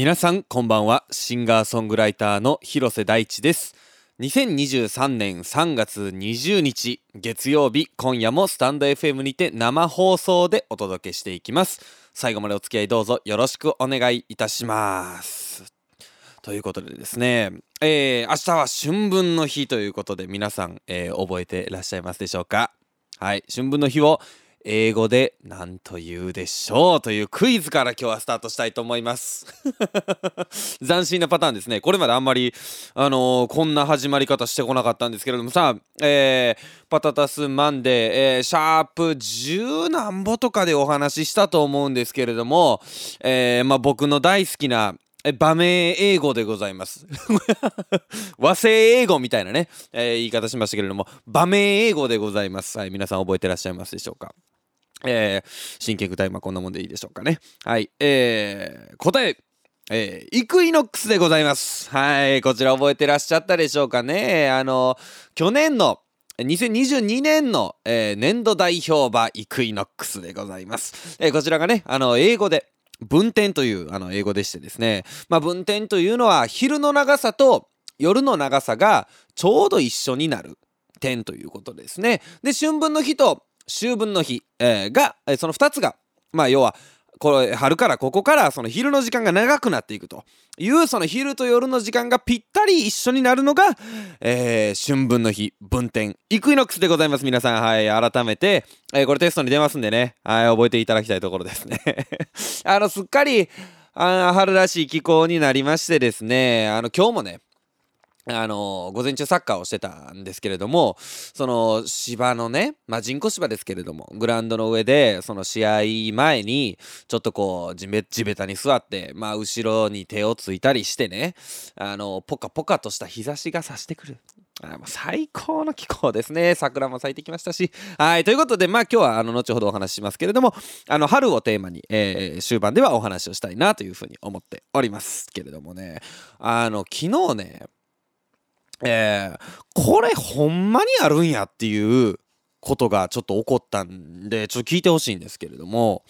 皆さんこんばんは。シンガーソングライターの広瀬大地です。2023年3月20日月曜日今夜もスタンド FM にて生放送でお届けしていきます。最後までお付き合いどうぞよろしくお願いいたします。ということでですね、えー、明日は春分の日ということで皆さん、えー、覚えていらっしゃいますでしょうか？はい春分の日を英語で何と言うでしょうというクイズから今日はスタートしたいと思います。斬新なパターンですね。これまであんまりあのー、こんな始まり方してこなかったんですけれども。さえー、パタタスマンデー、えー、シャープ10何歩とかでお話ししたと思うんですけれども、えー、まあ僕の大好きなえ場面英語でございます。和製英語みたいなね、えー、言い方しましたけれども場面英語でございます。はい皆さん覚えてらっしゃいますでしょうか？えー、真剣具体まこんなもんでいいでしょうかね。はいえー、答ええー、イクイノックスでございます。はいこちら覚えてらっしゃったでしょうかね。あの去年の2022年の、えー、年度代表馬イクイノックスでございます、えー、こちらがねあの英語で分点というあの英語でしてですね、まあ、分点というのは昼の長さと夜の長さがちょうど一緒になる点ということですね。で春分の日と秋分の日、えー、がその2つがまあ要はこれ春からここからその昼の時間が長くなっていくというその昼と夜の時間がぴったり一緒になるのが、えー、春分の日分点イクイノックスでございます皆さん。はい改めて、えー、これテストに出ますんでね。はい覚えていただきたいところですね。あのすっかりあ春らしい気候になりましてですね。あの今日もねあの午前中サッカーをしてたんですけれどもその芝のね、まあ、人工芝ですけれどもグラウンドの上でその試合前にちょっとこう地べ地べたに座って、まあ、後ろに手をついたりしてねあのポカポカとした日差しが差してくる。あもう最高の気候ですね。桜も咲いてきましたし。はい。ということで、まあ今日はあの後ほどお話ししますけれども、あの春をテーマに、えー、終盤ではお話をしたいなというふうに思っておりますけれどもね。あの、昨日ね、えー、これほんまにあるんやっていうことがちょっと起こったんでちょっと聞いてほしいんですけれども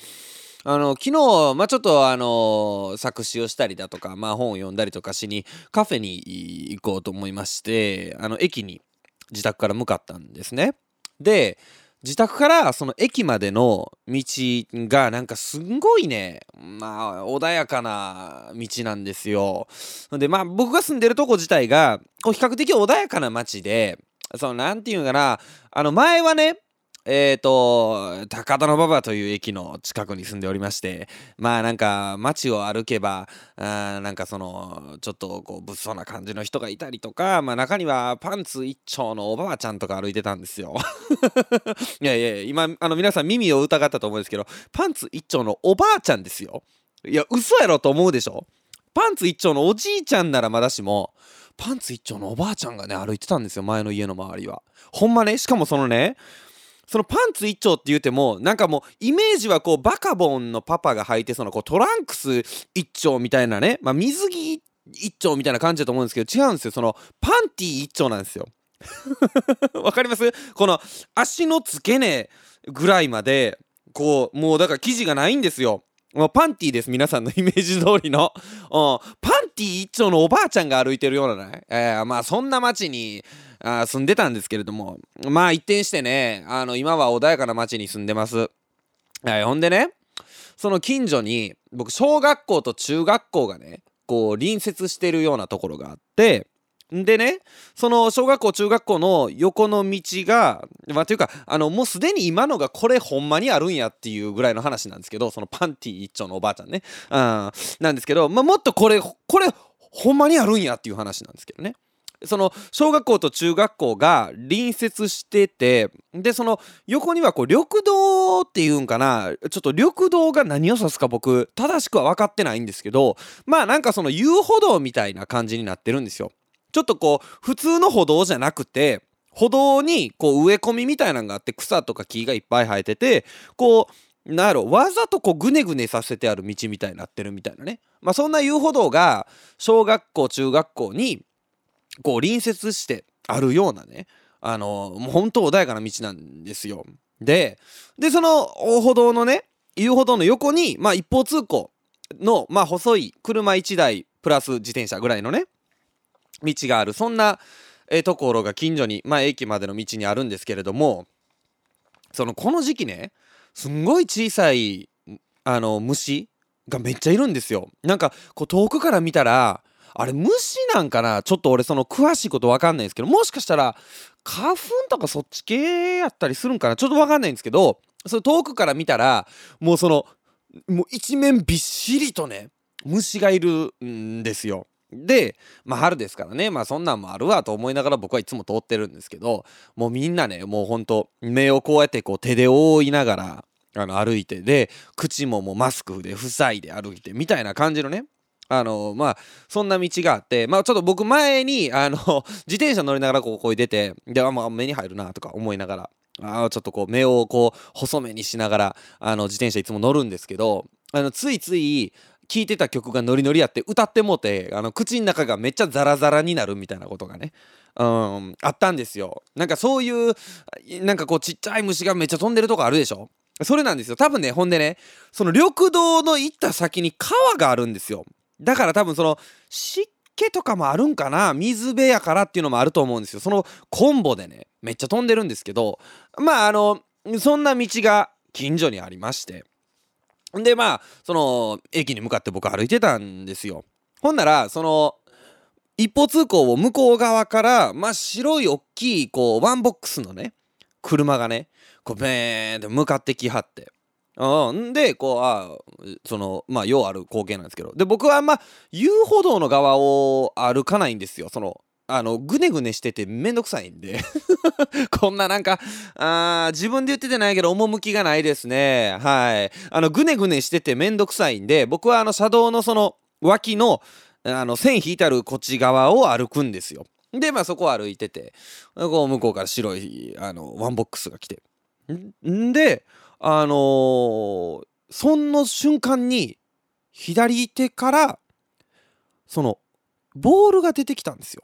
あの昨日、まあ、ちょっとあの作詞をしたりだとか、まあ、本を読んだりとかしにカフェに行こうと思いましてあの駅に自宅から向かったんですね。で自宅からその駅までの道がなんかすんごいねまあ穏やかな道なんですよ。でまあ僕が住んでるとこ自体がこう比較的穏やかな街でそのなんていうかなあの前はねえっ、ー、と高田馬場という駅の近くに住んでおりましてまあなんか街を歩けばあなんかそのちょっとこう物騒な感じの人がいたりとか、まあ、中にはパンツ一丁のおばあちゃんとか歩いてたんですよ。いやいや今あの皆さん耳を疑ったと思うんですけどパンツ一丁のおばあちゃんですよ。いや嘘やろと思うでしょパンツ一丁のおじいちゃんならまだしもパンツ一丁のおばあちゃんがね歩いてたんですよ前の家の周りは。ほんまねしかもそのねそのパンツ一丁って言ってもなんかもうイメージはこうバカボンのパパが履いてそのこうトランクス一丁みたいなね、まあ、水着一丁みたいな感じだと思うんですけど違うんですよ。そのパンティ一丁なんですよ。わかります？この足の付け根ぐらいまでこうもうだから生地がないんですよ。もうパンティーです。皆さんのイメージ通りの、うん、パンティー一丁のおばあちゃんが歩いてるようなね、えー、まあそんな街にあ住んでたんですけれども。まあ一転してねあの今は穏やかな町に住んでます、はい、ほんでねその近所に僕小学校と中学校がねこう隣接してるようなところがあってでねその小学校中学校の横の道がまあというかあのもうすでに今のがこれほんまにあるんやっていうぐらいの話なんですけどそのパンティ一丁のおばあちゃんね、うん、なんですけど、まあ、もっとこれこれほんまにあるんやっていう話なんですけどね。その小学校と中学校が隣接しててでその横にはこう緑道っていうんかなちょっと緑道が何を指すか僕正しくは分かってないんですけどまあなんかその遊歩道みたいな感じになってるんですよ。ちょっとこう普通の歩道じゃなくて歩道にこう植え込みみたいなのがあって草とか木がいっぱい生えててこうなんやろわざとこうグネグネさせてある道みたいになってるみたいなねまあそんな遊歩道が小学校中学校にこう隣接してあるようなねあのもう本当穏やかな道なんですよ。ででその歩道のね遊歩道の横にまあ一方通行の、まあ、細い車1台プラス自転車ぐらいのね道があるそんな、えところが近所に、まあ、駅までの道にあるんですけれどもそのこの時期ねすんごい小さいあの虫がめっちゃいるんですよ。なんかこう遠くから見たらあれ虫なんかなちょっと俺その詳しいこと分かんないんですけどもしかしたら花粉とかそっち系やったりするんかなちょっと分かんないんですけどそれ遠くから見たらもうそのもう一面びっしりとね虫がいるんですよ。でまあ春ですからねまあそんなんもあるわと思いながら僕はいつも通ってるんですけどもうみんなねもうほんと目をこうやってこう手で覆いながらあの歩いてで口ももうマスクで塞いで歩いてみたいな感じのねあのまあそんな道があってまあちょっと僕前にあの 自転車乗りながらこうこう出てであ、まあ、目に入るなとか思いながらあちょっとこう目をこう細めにしながらあの自転車いつも乗るんですけどあのついつい聴いてた曲がノリノリやって歌ってもてあの口の中がめっちゃザラザラになるみたいなことがねうんあったんですよ。なんかそういうなんかこうちっちゃい虫がめっちゃ飛んでるとこあるでしょ？それなんですよ。多分ねほんでねその緑道の行った先に川があるんですよ。だから多分その湿気とかもあるんかな水辺やからっていうのもあると思うんですよ。そのコンボでねめっちゃ飛んでるんですけどまああのそんな道が近所にありまして。でまあその駅に向かって僕歩いてたんですよ。ほんならその一方通行を向こう側からまあ白い大きいこうワンボックスのね車がねこうベーンって向かってきはって。うん、でこうあそのまあようある光景なんですけど。で僕はあんま遊歩道の側を歩かないんですよ。そのあのぐねぐねしててめんどくさいんで。こんななんかあ自分で言っててないけど趣がないですね。はい。あのぐねぐねしててめんどくさいんで僕はあの車道のその脇のあの線引いてあるこっち側を歩くんですよ。でまあそこを歩いててこう向こうから白いあのワンボックスが来て。んであのー、その瞬間に左手からそのボールが出てきたんですよ。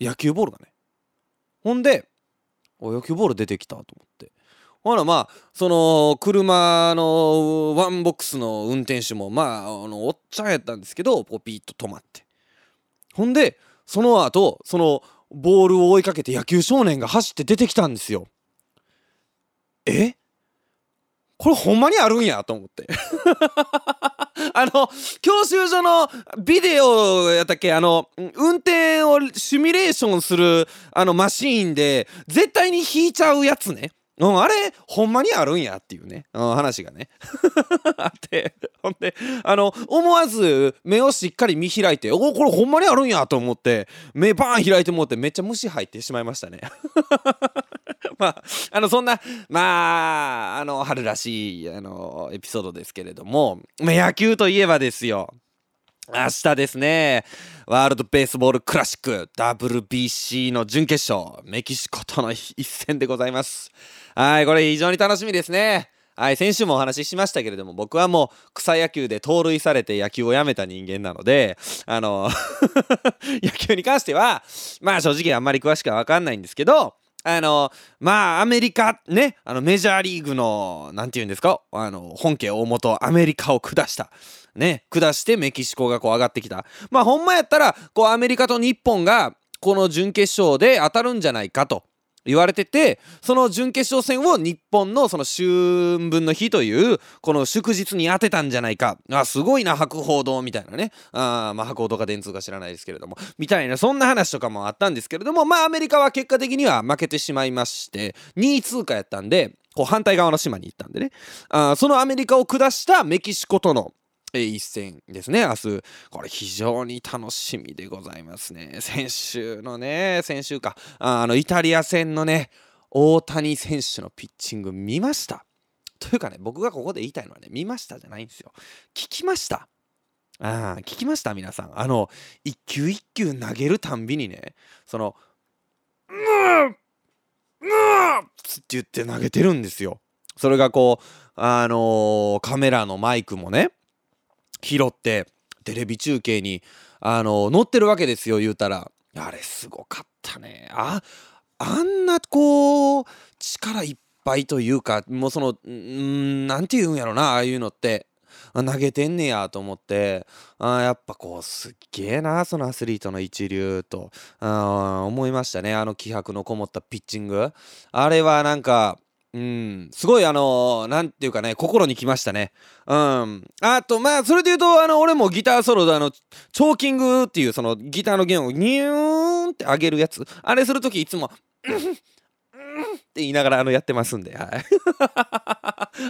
野球ボールがね。ほんでお野球ボール出てきたと思って。ほらまあその車のワンボックスの運転手もまああのおっちゃんやったんですけどポピッと止まって。ほんでその後そのボールを追いかけて野球少年が走って出てきたんですよ。え？これほんまにあるんやと思って。あの教習所のビデオやったっけ？あの運転をシミュレーションするあのマシーンで絶対に引いちゃうやつね。うん、あれほんまにあるんやっていうね、うん、話がね。あってほんであの思わず目をしっかり見開いておこれほんまにあるんやと思って目バーン開いてもってめっちゃ虫入ってしまいましたね。まああのそんなまああの春らしいあのエピソードですけれども、ま、野球といえばですよ明日ですね、ワールドベースボールクラシック WBC の準決勝、メキシコとの一戦でございます。はい、これ非常に楽しみですね。はい、先週もお話ししましたけれども、僕はもう草野球で盗塁されて野球をやめた人間なので、あの 野球に関しては、まあ正直あんまり詳しくはわかんないんですけど、あのまあアメリカねあのメジャーリーグの何て言うんですかあの本家大元アメリカを下した。ね下してメキシコがこう上がってきた。まあほんまやったらこうアメリカと日本がこの準決勝で当たるんじゃないかと。言われててその準決勝戦を日本のその春分の日というこの祝日に当てたんじゃないか。あすごいな博報堂みたいなね。あまあ博報堂か電通か知らないですけれども。みたいなそんな話とかもあったんですけれどもまあアメリカは結果的には負けてしまいまして2位通過やったんでこう反対側の島に行ったんでね。あそのアメリカを下したメキシコとの一戦ですね、明日。これ非常に楽しみでございますね。先週のね、先週か、あの、イタリア戦のね、大谷選手のピッチング見ましたというかね、僕がここで言いたいのはね、見ましたじゃないんですよ。聞きましたああ、聞きました皆さん。あの、一球一球投げるたんびにね、その、うーうーって言って投げてるんですよ。それがこう、あのー、カメラのマイクもね、拾ってテレビ中継にあの載ってるわけですよ言うたら。あれすごかったね。ああんなこう力いっぱいというかもうその何て言うんやろなああいうのって。投げてんねやと思って。あやっぱこうすっげえなそのアスリートの一流と。あ思いましたね。あの気迫のこもったピッチング。あれはなんかうん、すごいあのなんていうかね心にきましたね。うん。あとまあそれで言うとあの俺もギターソロであのチョーキングっていうそのギターの弦をニューンって上げるやつ。あれする時いつも「うんうん」って言いながらあのやってますんで、はい、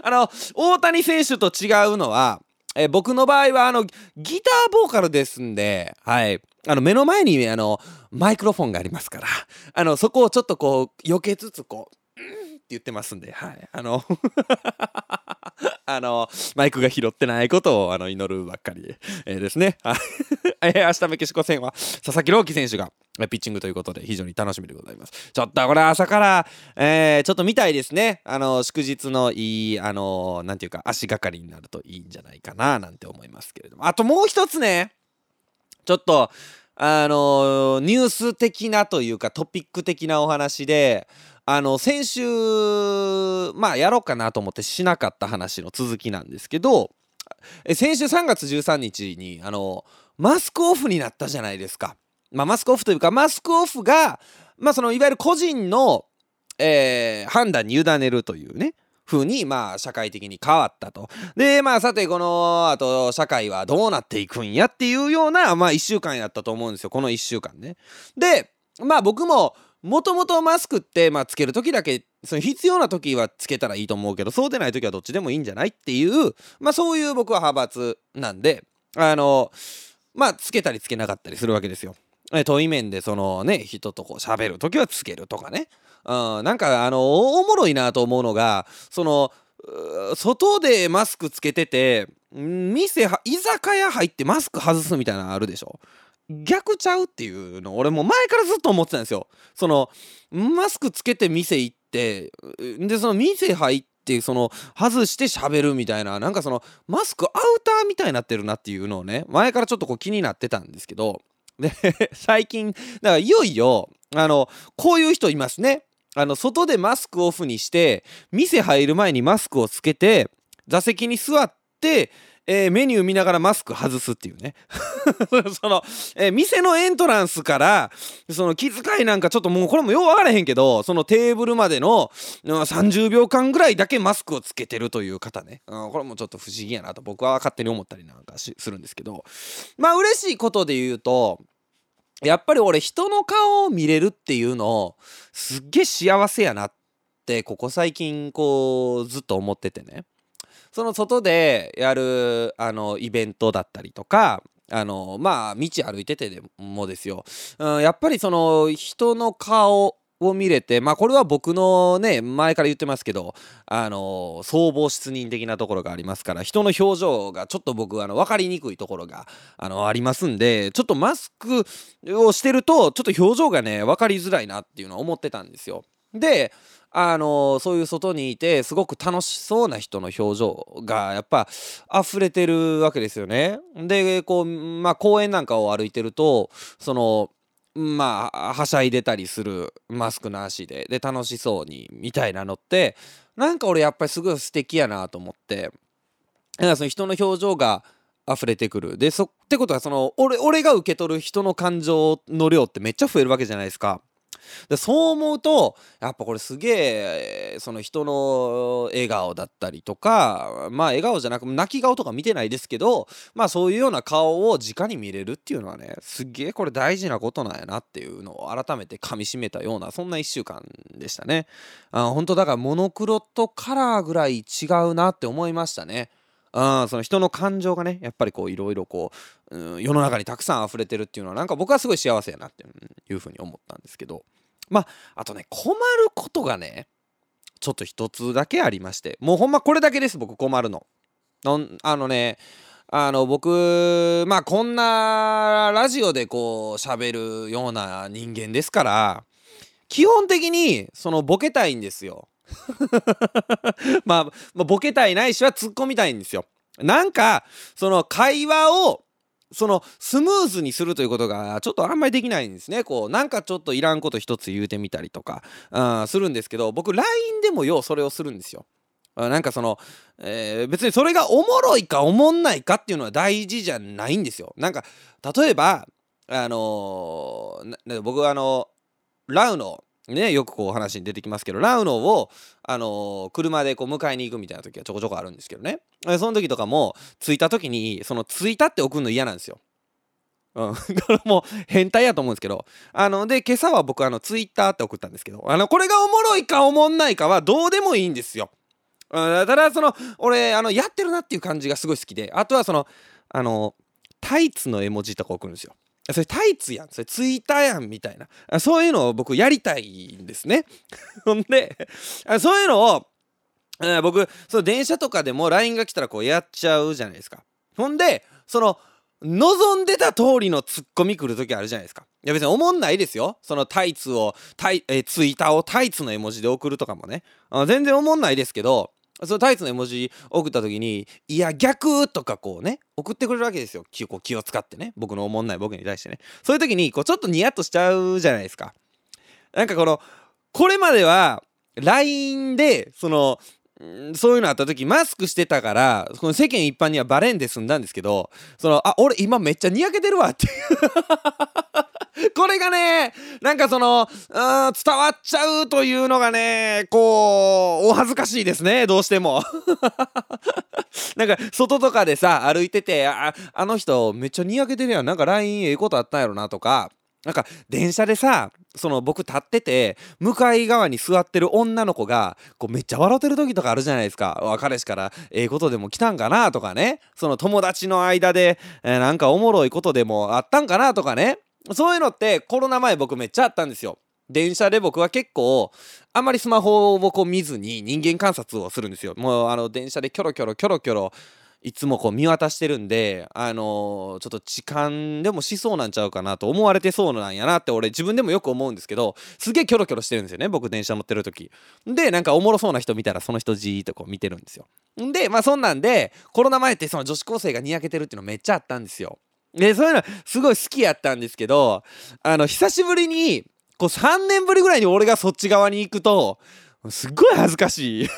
あの大谷選手と違うのはえ僕の場合はあのギターボーカルですんで、はい、あの目の前にあのマイクロフォンがありますからあのそこをちょっとこう避けつつこう言ってますんで、はい。あの あの、マイクが拾ってないことをあの祈るばっかり、えー、ですね。えー、明日メキシコ戦は佐々木朗希選手がピッチングということで非常に楽しみでございます。ちょっとこれ朝から、えー、ちょっと見たいですね。あの、祝日のいい、あの、なんていうか足がかりになるといいんじゃないかななんて思いますけれども。あともう一つね、ちょっと、あのニュース的なというかトピック的なお話であの先週まあやろうかなと思ってしなかった話の続きなんですけど先週3月13日にあのマスクオフになったじゃないですか。まあ、マスクオフというかマスクオフが、まあ、そのいわゆる個人の、えー、判断に委ねるというね風にまあ社会的に変わったと。でまあさてこのあと社会はどうなっていくんやっていうようなまあ1週間やったと思うんですよこの1週間ね。でまあ僕ももともとマスクって、まあ、つける時だけその必要な時はつけたらいいと思うけどそうでない時はどっちでもいいんじゃないっていう、まあ、そういう僕は派閥なんであのまあつけたりつけなかったりするわけですよ。遠い面でそのね人とこう喋る時はつけるとかね、うん、なんかあのおもろいなと思うのがその外でマスクつけてて店居酒屋入ってマスク外すみたいなのあるでしょ逆ちゃうっていうの俺も前からずっと思ってたんですよ。そのマスクつけて店行ってでその店入ってその外して喋るみたいななんかそのマスクアウターみたいになってるなっていうのをね前からちょっとこう気になってたんですけどで 最近だからいよいよあのこういう人いますね。あの外でマスクオフにして店入る前にマスクをつけて座席に座ってえー、メニュー見ながらマスク外すっていうね。その、えー、店のエントランスからその気遣いなんかちょっともうこれもよう分からへんけどそのテーブルまでの30秒間ぐらいだけマスクをつけてるという方ね、うん、これもちょっと不思議やなと。僕は勝手に思ったりなんかするんですけど。まあ嬉しいことで言うとやっぱり俺人の顔を見れるっていうのすっげえ幸せやなってここ最近こうずっと思っててね。その外でやるあのイベントだったりとかあのまあ道歩いててでもですよ、うん、やっぱりその人の顔を見れてまあこれは僕のね前から言ってますけどあの総合失認的なところがありますから人の表情がちょっと僕あの分かりにくいところがあのありますんでちょっとマスクをしてるとちょっと表情がね分かりづらいなっていうのは思ってたんですよ。であのそういう外にいてすごく楽しそうな人の表情がやっぱ溢れてるわけですよね。でこうまあ公園なんかを歩いてるとそのまあはしゃいでたりするマスクなしでで楽しそうにみたいなのってなんか俺やっぱりすごい素敵やなと思ってだからその人の表情が溢れてくるでそってことはその俺俺が受け取る人の感情の量ってめっちゃ増えるわけじゃないですか。でそう思うとやっぱこれすげえその人の笑顔だったりとかまあ笑顔じゃなく泣き顔とか見てないですけどまあそういうような顔を直に見れるっていうのはねすげえこれ大事なことなんやなっていうのを改めてかみしめたようなそんな1週間でしたね。あ本当だからモノクロとカラーぐらい違うなって思いましたね。あその人の感情がねやっぱりこういろいろこう、うん、世の中にたくさん溢れてるっていうのはなんか僕はすごい幸せやなっていうふうに思ったんですけどまああとね困ることがねちょっと一つだけありましてもうほんまこれだけです僕困るの。あのねあの僕まあこんなラジオでこう喋るような人間ですから基本的にそのボケたいんですよ。まあ、まあ、ボケたいないしは突っ込みたいんですよ。なんかその会話をそのスムーズにするということがちょっとあんまりできないんですね。こうなんかちょっといらんこと一つ言うてみたりとか、するんですけど僕 LINE でもようそれをするんですよ。なんかその、えー、別にそれがおもろいかおもんないかっていうのは大事じゃないんですよ。なんか例えばあのー、僕はあのラウのねよくこう話に出てきますけどラウノを、あのー、車でこう迎えに行くみたいな時はちょこちょこあるんですけどねその時とかも着いた時にその着いたって送るの嫌なんですよ。うん、もう変態やと思うんですけどあので今朝は僕あのツイッターって送ったんですけどあのこれがおもろいかおもんないかはどうでもいいんですよ。うんただその俺あのやってるなっていう感じがすごい好きであとはそのあのタイツの絵文字とか送るんですよ。それタイツやんそれツイッターやんみたいなそういうのを僕やりたいんですね。ほんでそういうのを僕その電車とかでも LINE が来たらこうやっちゃうじゃないですか。ほんでその望んでた通りのツッコミ来る時あるじゃないですか。いや別に思んないですよ。そのタイツを、タイ、えツイッターをタイツの絵文字で送るとかもね。あ全然思んないですけど、そのタイツの絵文字送った時に「いや逆」とかこうね送ってくれるわけですよ。気こう気を使ってね。僕の思んない僕に対してね。そういう時にこうちょっとニヤッとしちゃうじゃないですか。なんかこのこれまでは LINE でそのそういうのあった時マスクしてたからこの世間一般にはバレんで済んだんですけどそのあ俺今めっちゃにやけてるわっていう。これがねなんかその伝わっちゃうというのがねこうお恥ずかしいですねどうしても。なんか外とかでさ歩いててああの人めっちゃにやけてるやんなんか LINE ええことあったんやろなとかなんか電車でさその僕立ってて向かい側に座ってる女の子がこうめっちゃ笑ってる時とかあるじゃないですか。彼氏からええことでも来たんかなとかね。その友達の間で、えー、なんかおもろいことでもあったんかなとかね。そういうのってコロナ前僕めっちゃあったんですよ電車で僕は結構あんまりスマホをこう見ずに人間観察をするんですよもうあの電車でキョロキョロキョロキョロいつもこう見渡してるんで、あのー、ちょっと痴漢でもしそうなんちゃうかなと思われてそうなんやなって俺自分でもよく思うんですけど、すげえキョロキョロしてるんですよね、僕電車乗ってる時。で、なんかおもろそうな人見たらその人じーっとこう見てるんですよ。で、まあそんなんで、コロナ前ってその女子高生がにやけてるっていうのめっちゃあったんですよ。で、そういうのすごい好きやったんですけど、あの、久しぶりに、こう3年ぶりぐらいに俺がそっち側に行くと、すっごい恥ずかしい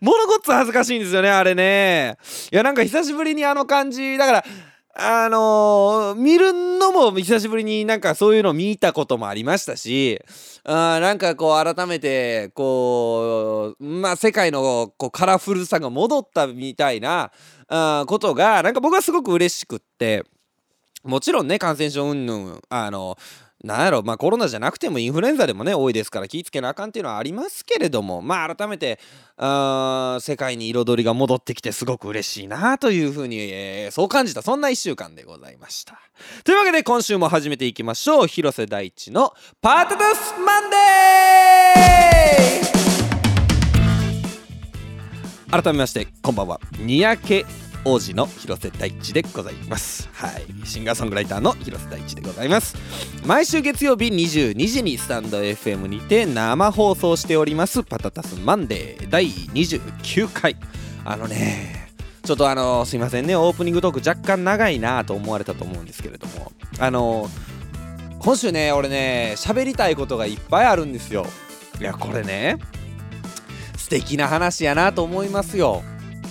ものごっつ恥ずかしいんですよね、あれね。いや、なんか久しぶりにあの感じ、だから、あのー、見るのも久しぶりになんかそういうの見たこともありましたし、あなんかこう改めてこう、まあ世界のこうカラフルさが戻ったみたいなあことがなんか僕はすごく嬉しくって、もちろんね、感染症云々、あの、なんやろ、まあコロナじゃなくてもインフルエンザでもね、多いですから気ぃつけなあかんっていうのはありますけれども、まあ改めて、あ世界に彩りが戻ってきてすごく嬉しいなというふうに、えー、そう感じた、そんな一週間でございました。というわけで今週も始めていきましょう。広瀬大地のパートダスマンデー改めまして、こんばんは。にやけ王子の広瀬大地でございます。はい。シンガーソングライターの広瀬大地でございます。毎週月曜日22時にスタンド FM にて生放送しております。パタタスマンデー第29回。あのねちょっとあのすいませんね。オープニングトーク若干長いなと思われたと思うんですけれども。あの今週ね俺ね喋りたいことがいっぱいあるんですよ。いやこれね素敵な話やなと思いますよ。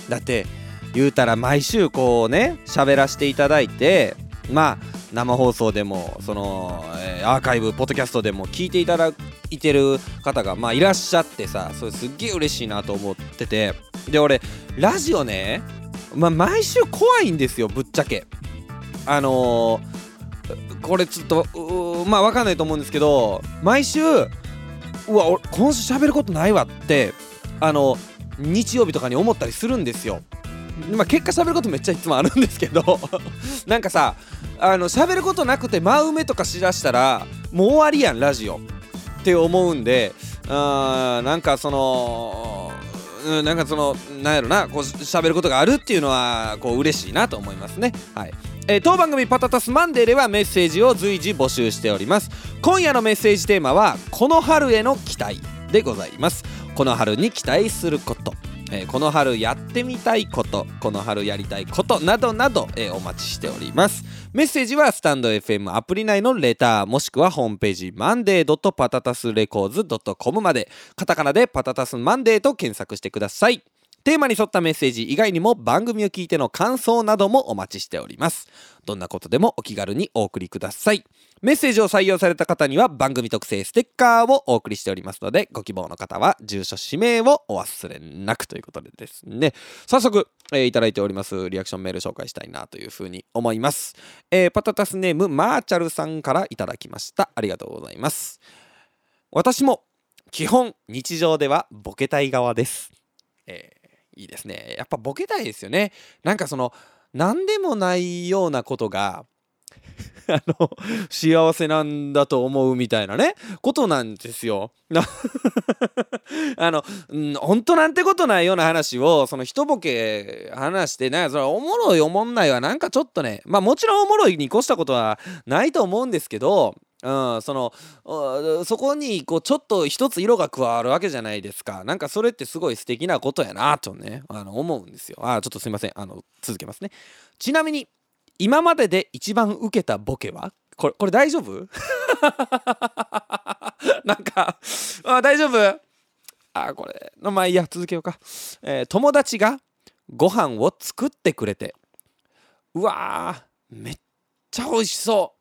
だって言うたら毎週こうね喋らせていただいてまあ生放送でもその、アーカイブポッドキャストでも聞いていただいてる方がまあいらっしゃってさそれすっげえ嬉しいなと思っててで俺ラジオね、まあ、毎週怖いんですよぶっちゃけ。あのー、これちょっとまあ分かんないと思うんですけど毎週うわ俺今週喋ることないわってあの日曜日とかに思ったりするんですよ。まあ、結果喋ることめっちゃいつもあるんですけど なんかさあの喋ることなくて真埋めとかしだしたらもう終わりやんラジオ。って思うんであなんかそのうん、なんかそのなんやろなこう喋ることがあるっていうのはこう嬉しいなと思いますね。はい。えー、当番組パタタスマンデーではメッセージを随時募集しております。今夜のメッセージテーマはこの春への期待でございます。この春に期待すること。えー、この春やってみたいことこの春やりたいことなどなど、えー、お待ちしております。メッセージはスタンド FM アプリ内のレターもしくはホームページマンデーパタタスレコーズ .com までカタカナでパタタスマンデーと検索してください。テーマに沿ったメッセージ以外にも番組を聞いての感想などもお待ちしております。どんなことでもお気軽にお送りください。メッセージを採用された方には番組特製ステッカーをお送りしておりますのでご希望の方は住所氏名をお忘れなくということでですね。早速、えー、いただいておりますリアクションメール紹介したいなというふうに思います、えー、パタタスネームマーチャルさんからいただきました。ありがとうございます。私も基本日常ではボケたい側です、えーいいですね。やっぱボケたいですよね。なんかその何でもないようなことが あの幸せなんだと思うみたいなねことなんですよ。あの、本当なんてことないような話をその一ボケ話してねそれおもろいおもんないはなんかちょっとねまあもちろんおもろいに越したことはないと思うんですけどうん、そのそこにこうちょっと一つ色が加わるわけじゃないですか。なんかそれってすごい素敵なことやなとねあの思うんですよ。あちょっとすいません。あの続けますね。ちなみに今までで一番受けたボケは？これこれ大丈夫？なんかあ大丈夫？あこれまあいいや続けようか、えー、友達がご飯を作ってくれて。うわめっちゃ美味しそ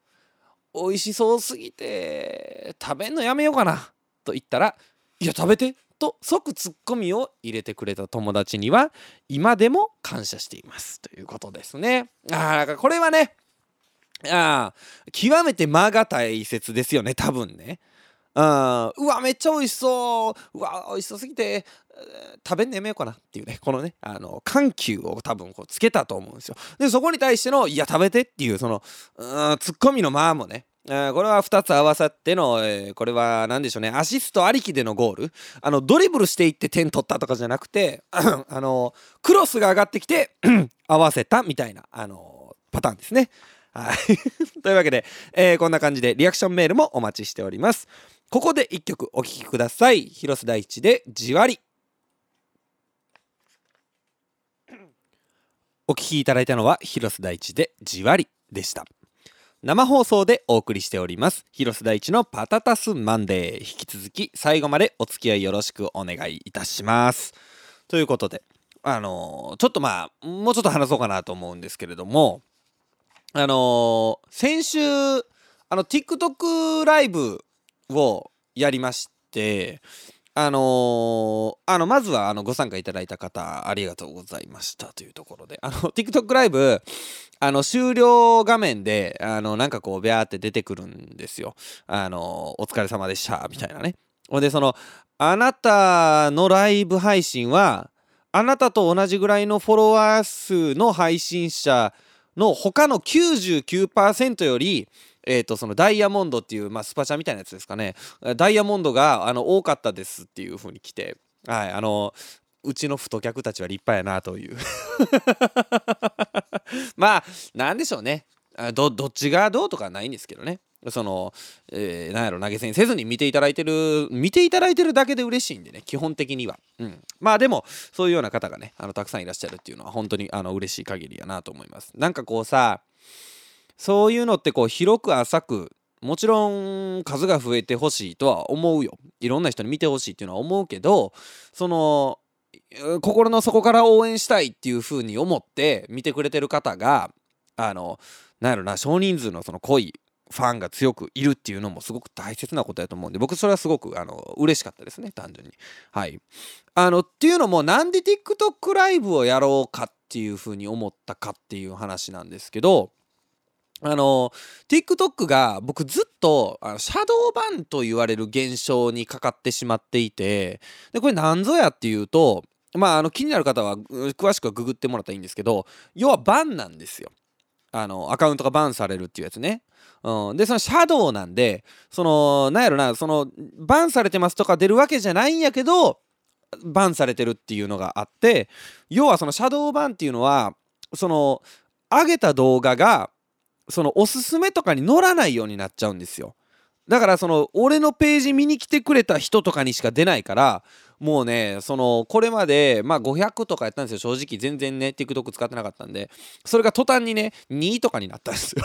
う。美味しそうすぎて食べんのやめようかな。と言ったらいや食べて。と即ツッコミを入れてくれた友達には今でも感謝していますということですね。ああこれはねあ極めて間が大切ですよね多分ね。あうわめっちゃ美味しそううわ美味しそうすぎて食べんのやめようかなっていうねこのねあの緩急を多分こうつけたと思うんですよでそこに対してのいや食べてっていうそのうツッコミの間もねえこれは2つ合わさっての、え、これは何でしょうねアシストありきでのゴールあのドリブルしていって点取ったとかじゃなくて あのクロスが上がってきて 合わせたみたいなあのパターンですね。はい というわけで、えー、こんな感じでリアクションメールもお待ちしております。ここで1曲お聴きください。広瀬大地でじわり。お聴きいただいたのは広瀬大地でじわりでした。生放送でお送りしております。広瀬大地のパタタスマンデー。引き続き最後までお付き合いよろしくお願いいたします。ということであのー、ちょっとまあもうちょっと話そうかなと思うんですけれどもあのー、先週あの TikTok ライブをやりましてあのー、あのまずはあのご参加いただいた方ありがとうございましたというところで。あの TikTok ライブあの終了画面であのなんかこうビャーって出てくるんですよ。あのお疲れ様でしたみたいなね。ほんでそのあなたのライブ配信はあなたと同じぐらいのフォロワー数の配信者の他の99%よりえー、とそのダイヤモンドっていう、まあ、スパチャみたいなやつですかね。ダイヤモンドがあの多かったですっていう風に来て、はい、あのうちの太客たちは立派やなという。まあなんでしょうね。どどっちがどうとかないんですけどね。その、えー、なんやろ投げ銭せずに見ていただいてる見ていただいてるだけで嬉しいんでね基本的には、うん、まあでもそういうような方がねあのたくさんいらっしゃるっていうのは本当にあの嬉しい限りやなと思います。なんかこうさそういうのってこう広く浅くもちろん数が増えてほしいとは思うよ。いろんな人に見てほしいっていうのは思うけどその心の底から応援したいっていう風に思って見てくれてる方があのなんやろな少人数のその濃いファンが強くいるっていうのもすごく大切なことやと思うんで僕それはすごくあの嬉しかったですね単純に。はい。あのっていうのもなんで TikTok ライブをやろうかっていう風に思ったかっていう話なんですけどあの TikTok が僕ずっとあのシャドーバンと言われる現象にかかってしまっていてでこれ何ぞやっていうとまああの気になる方は詳しくはググってもらったらいいんですけど要はバンなんですよ。あのアカウントがバンされるっていうやつね、うん、でそのシャドウなんでそのなんやろなそのバンされてますとか出るわけじゃないんやけどバンされてるっていうのがあって要はそのシャドウバンっていうのはその上げた動画がそのおすすめとかに載らないようになっちゃうんですよ。だからその俺のページ見に来てくれた人とかにしか出ないからもうねそのこれまでまあ500とかやったんですよ。正直全然ね TikTok 使ってなかったんで。それが途端にね2とかになったんですよ。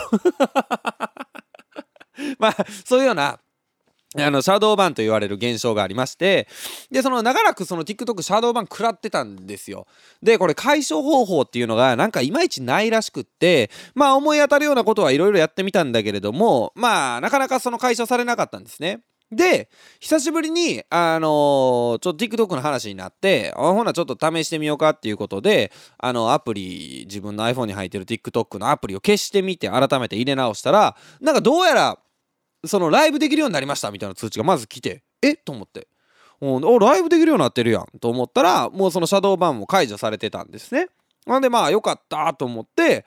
まあそういうようなあのシャドーバンと言われる現象がありましてでその長らくその TikTok シャドーバン食らってたんですよ。でこれ解消方法っていうのがなんかいまいちないらしくってまあ思い当たるようなことはいろいろやってみたんだけれどもまあなかなかその解消されなかったんですね。で久しぶりにあのー、ちょっと TikTok の話になってほなちょっと試してみようかっていうことであのアプリ自分の iPhone に入ってる TikTok のアプリを消してみて改めて入れ直したらなんかどうやらそのライブできるようになりましたみたいな通知がまず来てえ？っと思って。おライブできるようになってるやん。と思ったらもうそのシャドーバンも解除されてたんですね。なんでまあよかったと思って、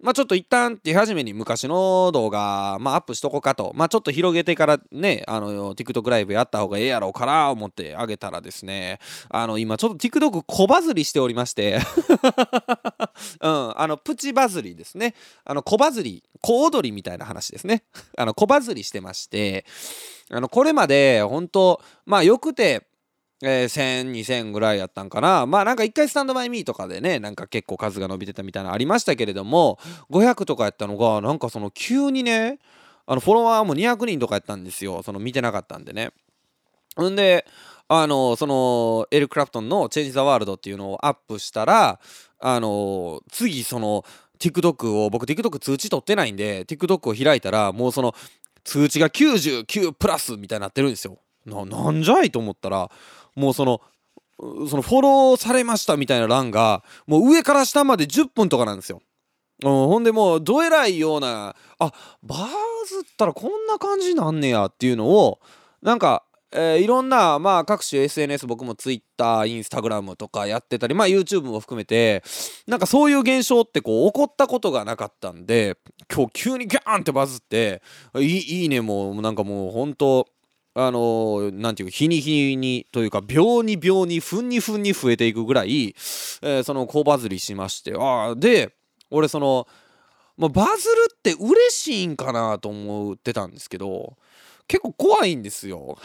まあちょっと一旦手始めに昔の動画、まあアップしとこうかと、まあちょっと広げてからね、あの TikTok ライブやった方がええやろうから思ってあげたらですね、あの今ちょっと TikTok 小バズりしておりまして うん、あのプチバズりですね、あの小バズり、小踊りみたいな話ですね、あの小バズりしてまして、あのこれまで本当まあよくて、えー、1000、2000ぐらいやったんかな。まあなんか一回スタンドバイミーとかでね、なんか結構数が伸びてたみたいなのありましたけれども、500とかやったのが、なんかその急にね、あのフォロワーも200人とかやったんですよ。その見てなかったんでね。んで、あの、その、エル・クラプトンのチェンジ・ザ・ワールドっていうのをアップしたら、あの、次その、TikTok を、僕 TikTok 通知取ってないんで、TikTok を開いたら、もうその、通知が99プラスみたいになってるんですよ。な、なんじゃいと思ったら、もうそのそのフォローされましたみたいな欄がもう上から下まで10分とかなんですよ。うん、ほんでもうどえらいようなあバズったらこんな感じなんねやっていうのをなんか、えー、いろんなまあ各種 SNS 僕も Twitter、Instagram とかやってたりまあ YouTube も含めてなんかそういう現象ってこう起こったことがなかったんで今日急にギャーンってバズっていいいねもなんかもう本当あのー、なんていうか、日に日にというか、秒に秒に、分に分に増えていくぐらい、えー、その、小バズりしまして、ああ、で、俺、その、まあ、バズるって嬉しいんかなと思ってたんですけど、結構怖いんですよ。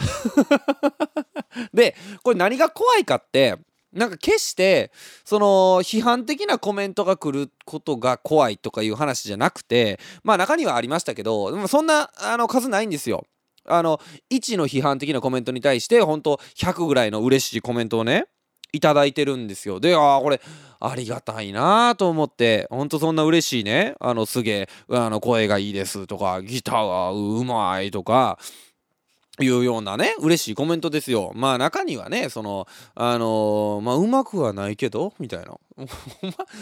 で、これ何が怖いかって、なんか決してその批判的なコメントが来ることが怖いとかいう話じゃなくてまあ中にはありましたけどでもそんなあの数ないんですよ。あの1の批判的なコメントに対して本当100ぐらいの嬉しいコメントをねいただいてるんですよ。でああこれありがたいなと思ってほんとそんな嬉しいねあのすげえあの声がいいですとかギターがうまいとかいうようなね嬉しいコメントですよまあ中にはねそのあのー、まあうまくはないけどみたいな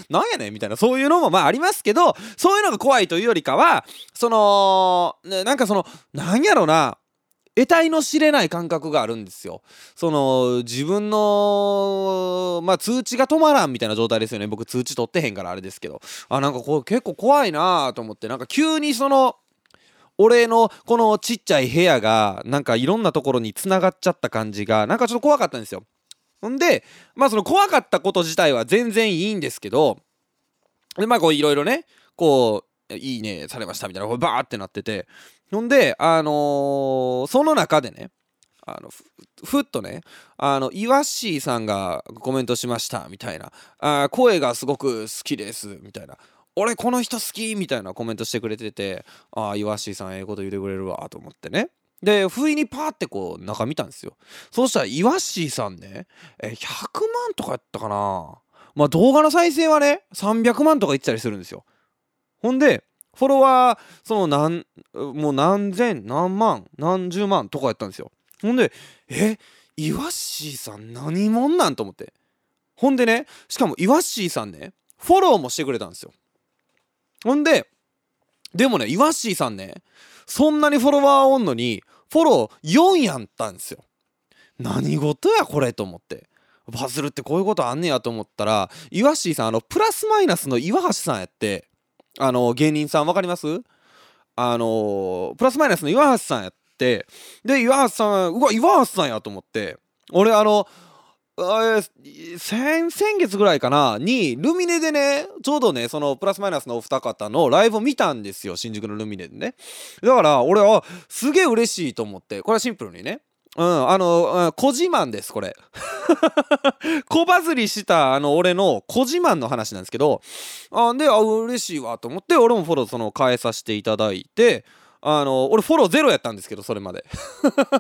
なんやねんみたいなそういうのもまあありますけどそういうのが怖いというよりかはそのなんかそのなんやろな得体の知れない感覚があるんですよ。その自分のまあ通知が止まらんみたいな状態ですよね。僕通知取ってへんからあれですけど。あなんかこう結構怖いなと思ってなんか急にその俺のこのちっちゃい部屋がなんかいろんなところにつながっちゃった感じがなんかちょっと怖かったんですよ。ほんでまあその怖かったこと自体は全然いいんですけどでまあこういろいろねこういいねされましたみたいなこれバーってなってて。ほんであのー、その中でねあのふっとねあのイワッシーさんがコメントしましたみたいな。あ声がすごく好きですみたいな。俺この人好きみたいなコメントしてくれててああイワッシーさんええこと言ってくれるわと思ってね。で不意にパーってこう中見たんですよ。そしたらイワッシーさんねえ100万とかやったかな。まあ動画の再生はね300万とか言ってたりするんですよ。ほんでフォロワーその何もう何千何万何十万とかやったんですよ。ほんでえイワッシーさん何者なんと思って。ほんでねしかもイワッシーさんねフォローもしてくれたんですよ。ほんで、でもね、イワッシーさんね、そんなにフォロワーおんのに、フォロー4やったんですよ。何事やこれと思って。バズるってこういうことあんねやと思ったら、イワッシーさん、あの、プラスマイナスの岩橋さんやって、あの、芸人さんわかります？あの、プラスマイナスの岩橋さんやって、で、岩橋さん、うわ、岩橋さんやと思って、俺、あの、先々月ぐらいかなにルミネでねちょうどねそのプラスマイナスのお二方のライブを見たんですよ新宿のルミネでね。だから俺はすげえ嬉しいと思ってこれはシンプルにね。うんあの小自慢ですこれ。小バズりしたあの俺の小自慢の話なんですけどあであ嬉しいわと思って俺もフォローその変えさせていただいてあの俺フォローゼロやったんですけどそれまで、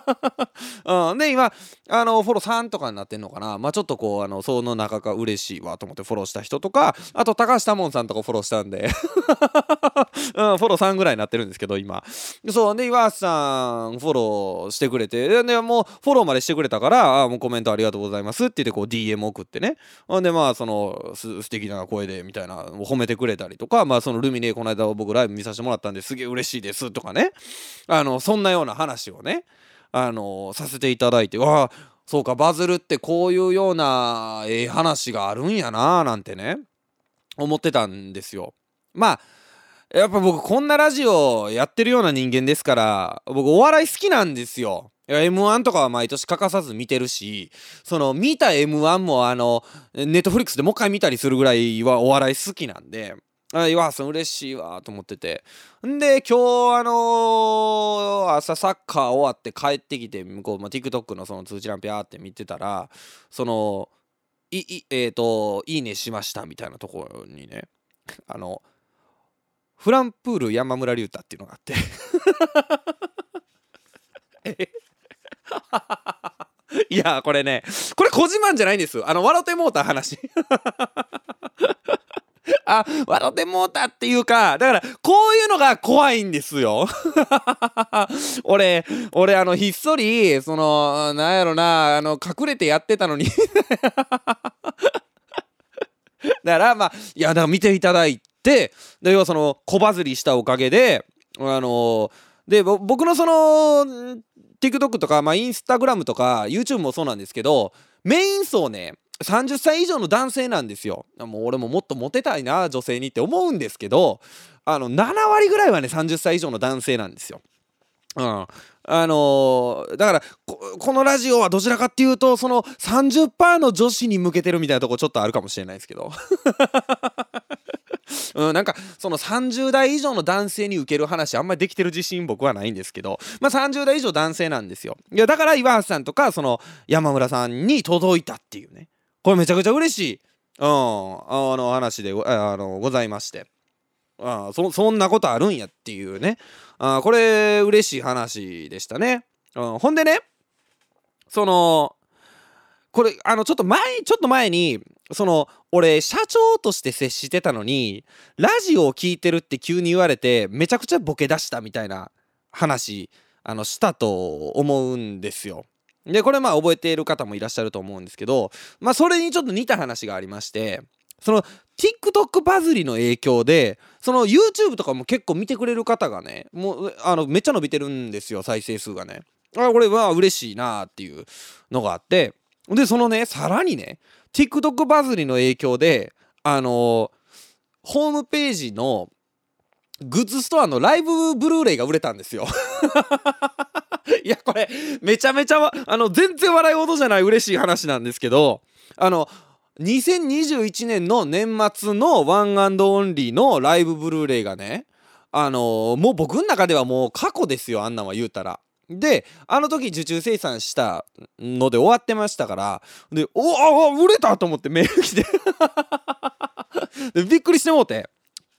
うん、で今あのフォロー3とかになってんのかな。まあちょっとこうあのその中が嬉しいわと思ってフォローした人とかあと高橋多門さんとかフォローしたんで、うん、フォロー3ぐらいになってるんですけど今。そう。で岩橋さんフォローしてくれて。でもうフォローまでしてくれたからあもうコメントありがとうございますって言ってこう DM 送ってね。ほん。でまあそのす素敵な声でみたいな褒めてくれたりとかまあそのルミネこの間僕ライブ見させてもらったんですげえ嬉しいですとかね。ねあのそんなような話をねあのさせていただいてわあそうかバズるってこういうようなええ話があるんやななんてね思ってたんですよ。まあやっぱ僕こんなラジオやってるような人間ですから僕お笑い好きなんですよ。m 1とかは毎年欠かさず見てるしその見た m 1もあのネットフリックスでもう一回見たりするぐらいはお笑い好きなんであ岩橋さん嬉しいわと思ってて。んで今日あのー、朝サッカー終わって帰ってきて向こう、まあ、TikTok のその通知欄ピャーって見てたらそのいいえっ、ー、と「いいねしました」みたいなところにねあのフランプール山村隆太っていうのがあって。いやこれねこれ小自慢じゃないんですあの笑ってもうた話あ、笑ってもうたっていうか、だから、こういうのが怖いんですよ。俺、俺、あの、ひっそり、その、なんやろな、あの、隠れてやってたのに だから、まあ、いや、だから見ていただいて、で、要はその、小バズりしたおかげで、あので、僕のその、TikTok とか、まあ、Instagram とか、YouTube もそうなんですけど、メイン層ね、30歳以上の男性なんですよ。もう俺ももっとモテたいな女性にって思うんですけどあの7割ぐらいはね30歳以上の男性なんですよ。うん、あのー、だからこのラジオはどちらかっていうとその30%の女子に向けてるみたいなとこちょっとあるかもしれないですけど。うん、なんかその30代以上の男性に受ける話あんまりできてる自信僕はないんですけど。まあ30代以上男性なんですよ。いやだから岩橋さんとかその山村さんに届いたっていうね。これめちゃくちゃ嬉しい、うん、あの話であのございまして。あそそんなことあるんやっていうね。あこれ嬉しい話でしたね、うん、ほんでねそのこれあのちょっと前ちょっと前にその俺社長として接してたのにラジオを聞いてるって急に言われてめちゃくちゃボケ出したみたいな話あのしたと思うんですよ。で、これまあ覚えている方もいらっしゃると思うんですけど、まあそれにちょっと似た話がありまして、その TikTok バズりの影響で、その YouTube とかも結構見てくれる方がね、もうあのめっちゃ伸びてるんですよ、再生数がね。あ、これは嬉しいなっていうのがあって、で、そのね、さらにね、TikTok バズりの影響で、あのー、ホームページのグッズストアのライブブルーレイが売れたんですよ いやこれめちゃめちゃあの全然笑い事じゃない嬉しい話なんですけどあの2021年の年末のワンオンリーのライブブルーレイがねあのもう僕の中ではもう過去ですよあんなんは言うたら。であの時受注生産したので終わってましたからでおお売れたと思ってメール来て。びっくりしてもうて。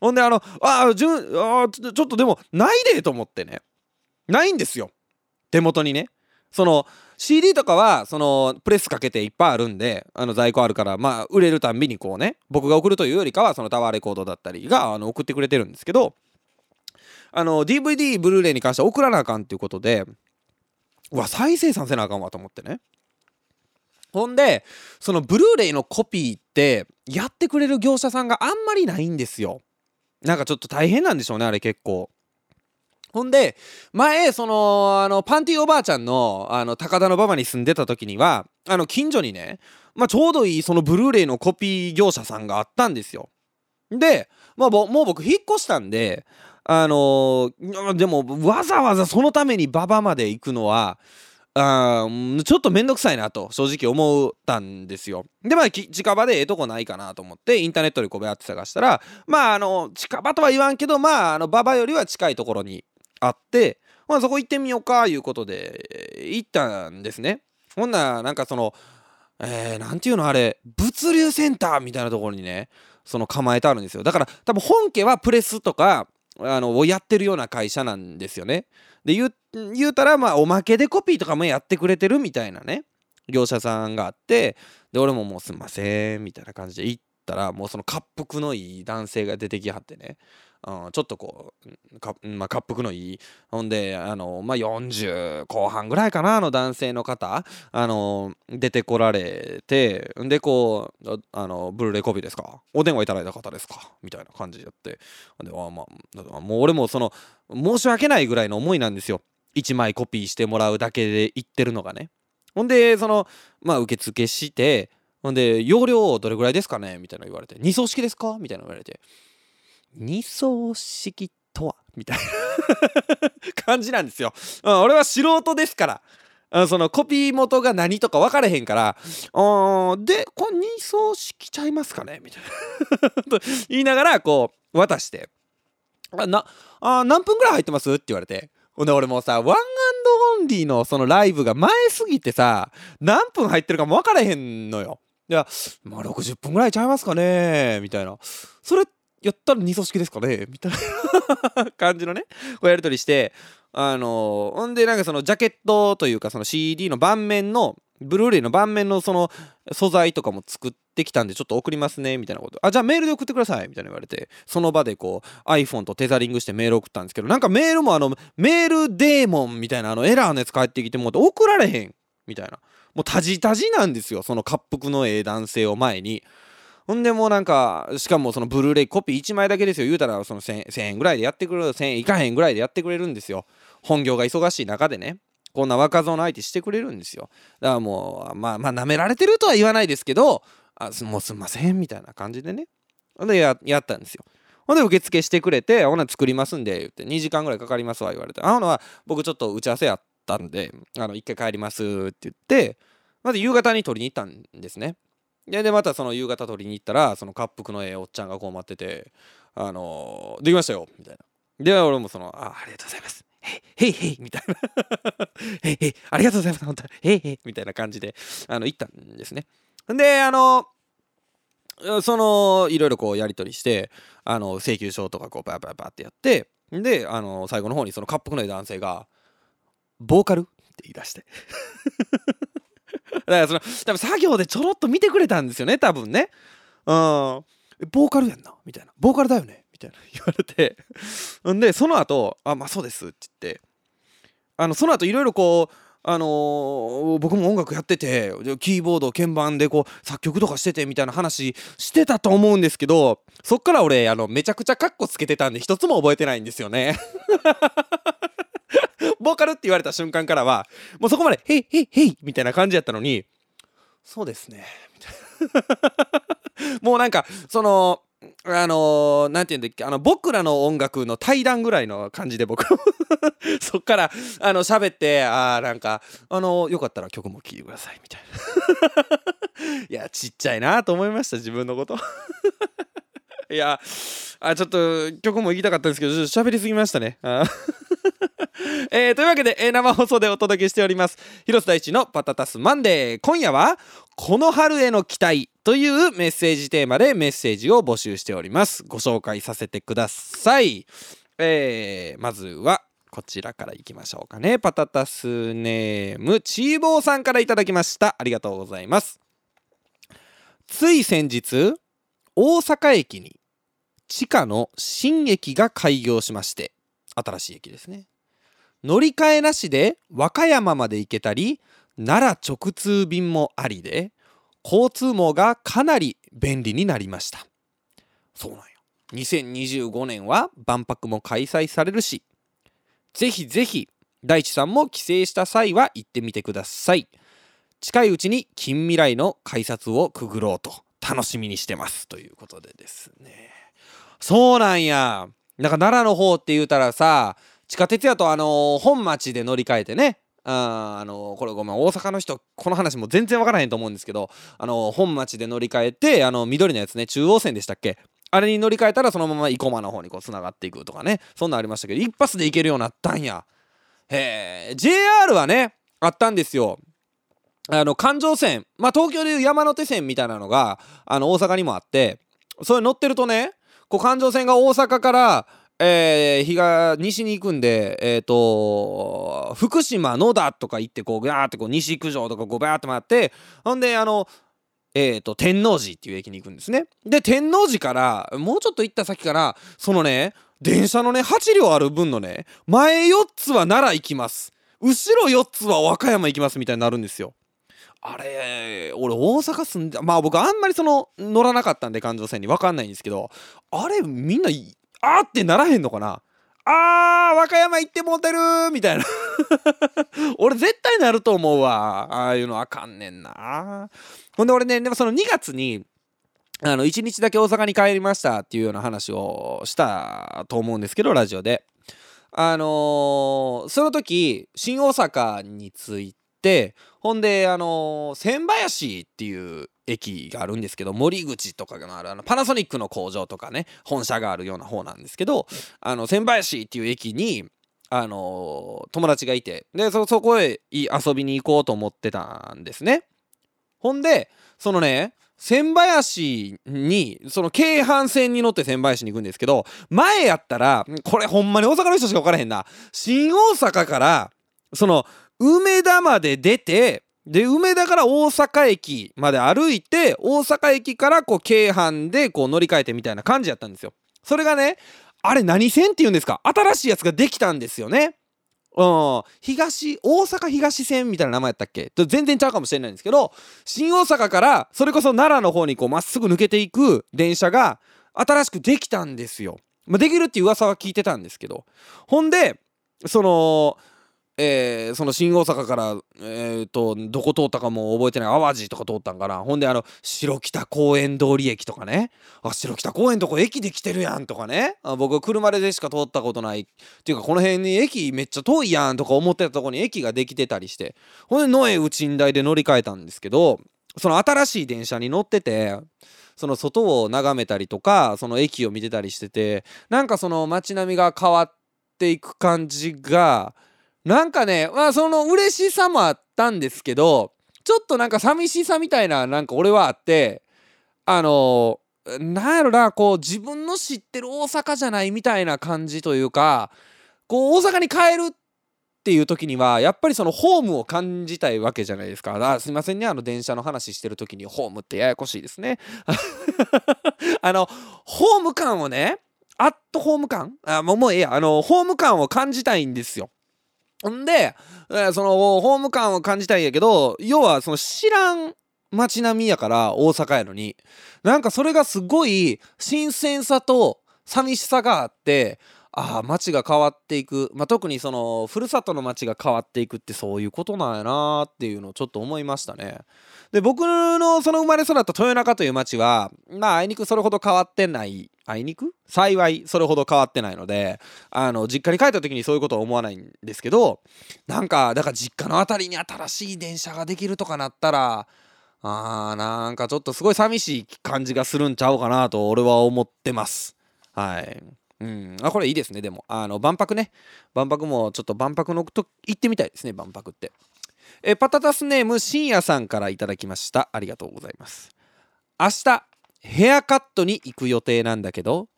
ほんであのああちょっとでもないでと思ってね。ないんですよ。手元にね。その CD とかはそのプレスかけていっぱいあるんであの在庫あるからまあ売れるたんびにこうね僕が送るというよりかはそのタワーレコードだったりがあの送ってくれてるんですけどあの DVD ブルーレイに関しては送らなあかんっていうことでうわ再生産せなあかんわと思ってね。ほんでそのブルーレイのコピーってやってくれる業者さんがあんまりないんですよ。なんかちょっと大変なんでしょうねあれ結構。ほんで前そのあのパンティおばあちゃんのあの高田馬場に住んでた時にはあの近所にね、まあ、ちょうどいいそのブルーレイのコピー業者さんがあったんですよで、まあ、もう僕引っ越したんであのー、でもわざわざそのために馬場まで行くのはあちょっとめんどくさいなと正直思ったんですよ。でまあ近場でええとこないかなと思ってインターネットでこうやって探したらまああの近場とは言わんけどまああの馬場よりは近いところにあってまあそこ行ってみようかいうことで行ったんですね。ほんならなんかそのえー、なんていうのあれ物流センターみたいなところにねその構えてあるんですよだから多分本家はプレスとかあのをやってるような会社なんですよね。で言うたらまあおまけでコピーとかもやってくれてるみたいなね業者さんがあってで俺ももうすんませんみたいな感じで行ったらもうその滑腹のいい男性が出てきはってねうん、ちょっとこうか、まあ、滑腹のいい。ほんであの、まあ、40後半ぐらいかなあの男性の方あの出てこられてでこうあのブルーレコピーですか？お電話いただいた方ですか？みたいな感じでやって。であ、まあ、もう俺もその申し訳ないぐらいの思いなんですよ。1枚コピーしてもらうだけで言ってるのがね。ほんでそのまあ受付してほんで容量どれぐらいですかね？みたいな言われて。2層式ですか？みたいな言われて。二層式とは？みたいな感じなんですよ、うん。俺は素人ですから。そのコピー元が何とか分かれへんから「でこれ二層式ちゃいますかね?」みたいなと 言いながらこう渡して「あなあ何分ぐらい入ってます?」って言われてほんで俺もさワンオンリーのそのライブが前すぎてさ何分入ってるかも分からへんのよ。いやまあ60分ぐらいちゃいますかね？みたいな。それやったら二組織ですかねみたいな感じのね、こうやり取りして、あの、ほんでなんかそのジャケットというかその CD の盤面の、ブルーレイの盤面のその素材とかも作ってきたんでちょっと送りますねみたいなこと。あ、じゃあメールで送ってくださいみたいな言われて、その場でこう iPhone とテザリングしてメール送ったんですけど、なんかメールもあのメールデーモンみたいなあのエラーのやつ返ってきてもう送られへんみたいな。もうタジタジなんですよ、その滑腹のええ男性を前に。ほんでもうなんかしかもそのブルーレイコピー1枚だけですよ。言うたらその 1000, 円ぐらいでやってくれる1000円いかへんぐらいでやってくれるんですよ。本業が忙しい中でね。こんな若造の相手してくれるんですよ。だからもうまあまあ舐められてるとは言わないですけどあもうすんませんみたいな感じでね。ほんでややったんですよ。ほんで受付してくれてほんな作りますんで言って2時間ぐらいかかりますわ言われて。あほなは僕ちょっと打ち合わせやったんであの1回帰りますって言ってまず夕方に取りに行ったんですね。ででまたその夕方取りに行ったらその滑腹のええおっちゃんがこう待ってて「あのー、できましたよ」みたいな。で俺もその「あありがとうございます」へいへいみたいな へいへいありがとうございます本当へいへいみたいな感じであの行ったんですね。であのそのいろいろこうやり取りしてあの請求書とかこうバーバーバーってやってであの最後の方にその滑腹のいい男性が「ボーカル?」って言い出してからその多分作業でちょろっと見てくれたんですよね多分ね。うん。ボーカルやんなみたいな。ボーカルだよねみたいな。言われて。んでその後あまあそうですって言って。あのその後いろいろこうあのー、僕も音楽やっててキーボード鍵盤でこう作曲とかしててみたいな話してたと思うんですけどそっから俺あのめちゃくちゃカッコつけてたんで一つも覚えてないんですよね。ボーカルって言われた瞬間からは、もうそこまで、へいへいへいみたいな感じやったのに、そうですね、もうなんか、その、あのー、なんて言うんだっけ、あの、僕らの音楽の対談ぐらいの感じで僕 そっから、あの、喋って、ああ、なんか、あのー、よかったら曲も聴いてください、みたいな。いや、ちっちゃいなと思いました、自分のこと。いや、あ、ちょっと曲も行きたかったんですけど、ちょっと喋りすぎましたね。えー、というわけで、えー、生放送でお届けしております。広瀬大地のパタタスマンデー。今夜はこの春への期待というメッセージテーマでメッセージを募集しております。ご紹介させてください、えー、まずはこちらからいきましょうかね。パタタスネームチーボーさんからいただきました。ありがとうございます。つい先日大阪駅に地下の新駅が開業しまして新しい駅ですね。乗り換えなしで和歌山まで行けたり奈良直通便もありで交通網がかなり便利になりました。そうなんよ。2025年は万博も開催されるしぜひぜひ大地さんも帰省した際は行ってみてください。近いうちに近未来の改札をくぐろうと楽しみにしてます。ということでですね。そうなんや。なんか奈良の方って言うたらさ地下鉄やとあのー、本町で乗り換えてねああのこれごめん大阪の人この話も全然わからへんと思うんですけどあの本町で乗り換えてあの緑のやつね中央線でしたっけ？あれに乗り換えたらそのまま生駒の方にこうつながっていくとかね。そんなんありましたけど一発で行けるようになったんや。へえ JR はねあったんですよ。あの環状線まあ東京でいう山手線みたいなのがあの大阪にもあってそれ乗ってるとねこう環状線が大阪からえー、日が西に行くんで、え、ー、と福島野田とか行ってこうガーってこう西九条とかこうバーって回ってほんであのえっ、ー、と天王寺っていう駅に行くんですね。で天王寺からもうちょっと行った先からそのね電車のね8両ある分のね前4つは奈良行きます。後ろ4つは和歌山行きますみたいになるんですよ。あれ俺大阪住んでまあ僕あんまりその乗らなかったんで環状線に。分かんないんですけどあれみんなあーってならへんのかな？あー和歌山行ってもうてるみたいな。俺絶対なると思うわ。ああいうのあかんねんな。ほんで俺ねでもその2月にあの1日だけ大阪に帰りましたっていうような話をしたと思うんですけどラジオで。あのー、その時新大阪に着いててほんであの、千林っていう駅があるんですけど森口とかがあるあのパナソニックの工場とかね本社があるような方なんですけどあの千林っていう駅にあの、友達がいてでそこへ遊びに行こうと思ってたんですね。ほんでそのね千林にその京阪線に乗って千林に行くんですけど前やったらこれほんまに大阪の人しか分からへんな。新大阪からその梅田まで出てで梅田から大阪駅まで歩いて大阪駅からこう京阪でこう乗り換えてみたいな感じやったんですよ。それがねあれ何線っていうんですか？新しいやつができたんですよね。うん。東大阪東線みたいな名前やったっけ？と全然ちゃうかもしれないんですけど新大阪からそれこそ奈良の方にこうまっすぐ抜けていく電車が新しくできたんですよ、まあ、できるっていう噂は聞いてたんですけど。ほんでそのえー、その新大阪から、えーと、どこ通ったかも覚えてない淡路とか通ったんかな。ほんであの白北公園通り駅とかね。あ白北公園とこ駅できてるやんとかね。あ僕車でしか通ったことない。っていうかこの辺に駅めっちゃ遠いやんとか思ってたとこに駅ができてたりして。ほんで野江内台で乗り換えたんですけどその新しい電車に乗っててその外を眺めたりとかその駅を見てたりしててなんかその街並みが変わっていく感じがなんかねまあその嬉しさもあったんですけどちょっとなんか寂しさみたいななんか俺はあってあのなんやろなこう自分の知ってる大阪じゃないみたいな感じというかこう大阪に帰るっていう時にはやっぱりそのホームを感じたいわけじゃないですか。あすいませんねあの電車の話してる時にホームってややこしいですね。あのホーム感をねアットホーム感？あもうもうええや。あのホーム感を感じたいんですよ。んで、えー、そのホーム感を感じたいんやけど要はその知らん街並みやから大阪やのになんかそれがすごい新鮮さと寂しさがあってああ街が変わっていく、まあ、特にそのふるさとの街が変わっていくってそういうことなんやなっていうのをちょっと思いましたね。で僕のその生まれ育った豊中という町はまああいにくそれほど変わってないあいにく？幸いそれほど変わってないのであの実家に帰った時にそういうことは思わないんですけどなんかだから実家の辺りに新しい電車ができるとかなったらあーなんかちょっとすごい寂しい感じがするんちゃうかなと俺は思ってます。はい。うん。あこれいいですねでも。あの万博ね。万博もちょっと万博のと行ってみたいですね万博って。えパタタスネーム深夜さんからいただきました。ありがとうございます。明日ヘアカットに行く予定なんだけど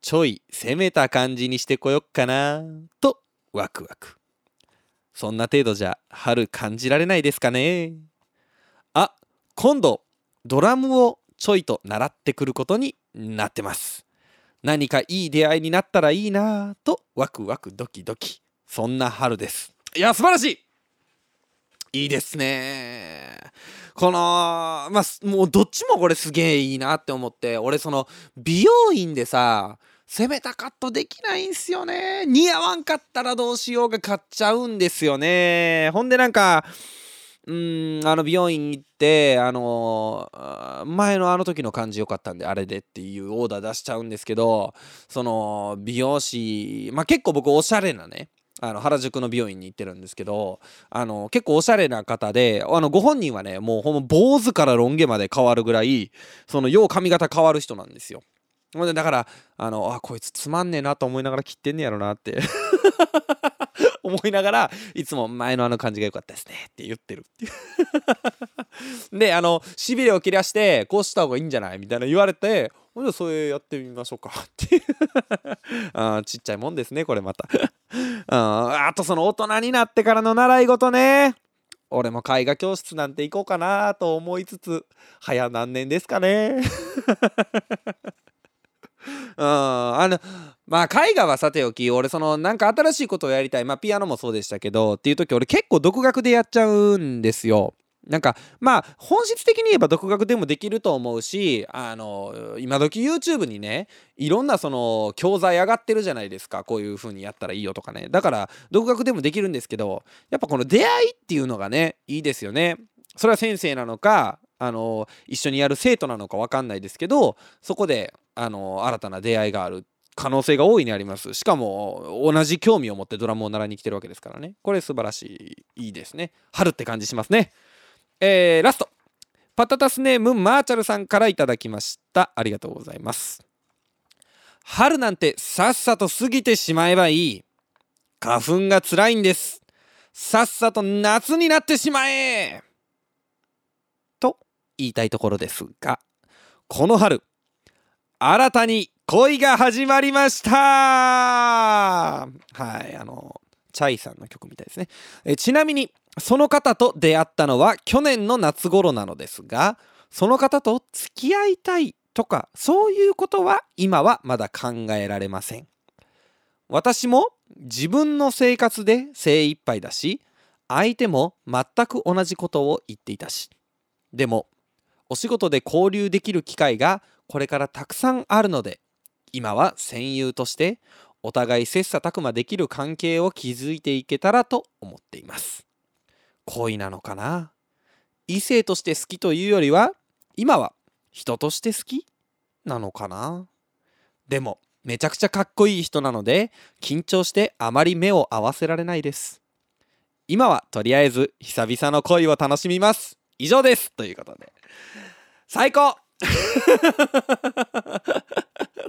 ちょい攻めた感じにしてこよっかなとワクワク。そんな程度じゃ春感じられないですかね。あ今度ドラムをちょいと習ってくることになってます。何かいい出会いになったらいいなとワクワクドキドキ。そんな春です。いや素晴らしい！いいですね。このまあもうどっちもこれすげえいいなって思って。俺その美容院でさ攻めたカットできないんすよね。似合わんかったらどうしようが買っちゃうんですよね。ほんでなんかうんあの美容院行ってあの前のあの時の感じ良かったんであれでっていうオーダー出しちゃうんですけどその美容師まあ結構僕おしゃれなねあの原宿の美容院に行ってるんですけどあの結構おしゃれな方であのご本人はねもうほんま坊主からロン毛まで変わるぐらいそのよう髪型変わる人なんですよ。だからあのあこいつつまんねえなと思いながら切ってんねやろなって。思いながらいつも前のあの感じが良かったですねって言ってるっていう。であのしびれを切らしてこうした方がいいんじゃない？みたいな言われてほんでそれやってみましょうか。っていうあちっちゃいもんですねこれまた。ああとその大人になってからの習い事ね。俺も絵画教室なんて行こうかなと思いつつ早何年ですかね。うん。あのまあ絵画はさておき俺そのなんか新しいことをやりたい。まあピアノもそうでしたけどっていう時俺結構独学でやっちゃうんですよ。なんかまあ本質的に言えば独学でもできると思うしあの今時 YouTube にねいろんなその教材上がってるじゃないですか。こういう風にやったらいいよとかね。だから独学でもできるんですけどやっぱこの出会いっていうのがねいいですよね。それは先生なのかあの一緒にやる生徒なのか分かんないですけどそこであの新たな出会いがある可能性が大いにあります。しかも同じ興味を持ってドラムを習いに来てるわけですからね。これ素晴らしいいいですね。春って感じしますね。えー、ラスト。パタタスネームマーチャルさんからいただきました。ありがとうございます。春なんてさっさと過ぎてしまえばいい。花粉が辛いんです。さっさと夏になってしまえ。言いたいところですがこの春新たに恋が始まりました。はいあのチャイさんの曲みたいですね。えちなみにその方と出会ったのは去年の夏頃なのですがその方と付き合いたいとかそういうことは今はまだ考えられません。私も自分の生活で精一杯だし相手も全く同じことを言っていたしでもお仕事で交流できる機会がこれからたくさんあるので今は戦友としてお互い切磋琢磨できる関係を築いていけたらと思っています。恋なのかな？異性として好きというよりは今は人として好きなのかな？でもめちゃくちゃかっこいい人なので緊張してあまり目を合わせられないです。今はとりあえず久々の恋を楽しみます。以上です。ということで。最高。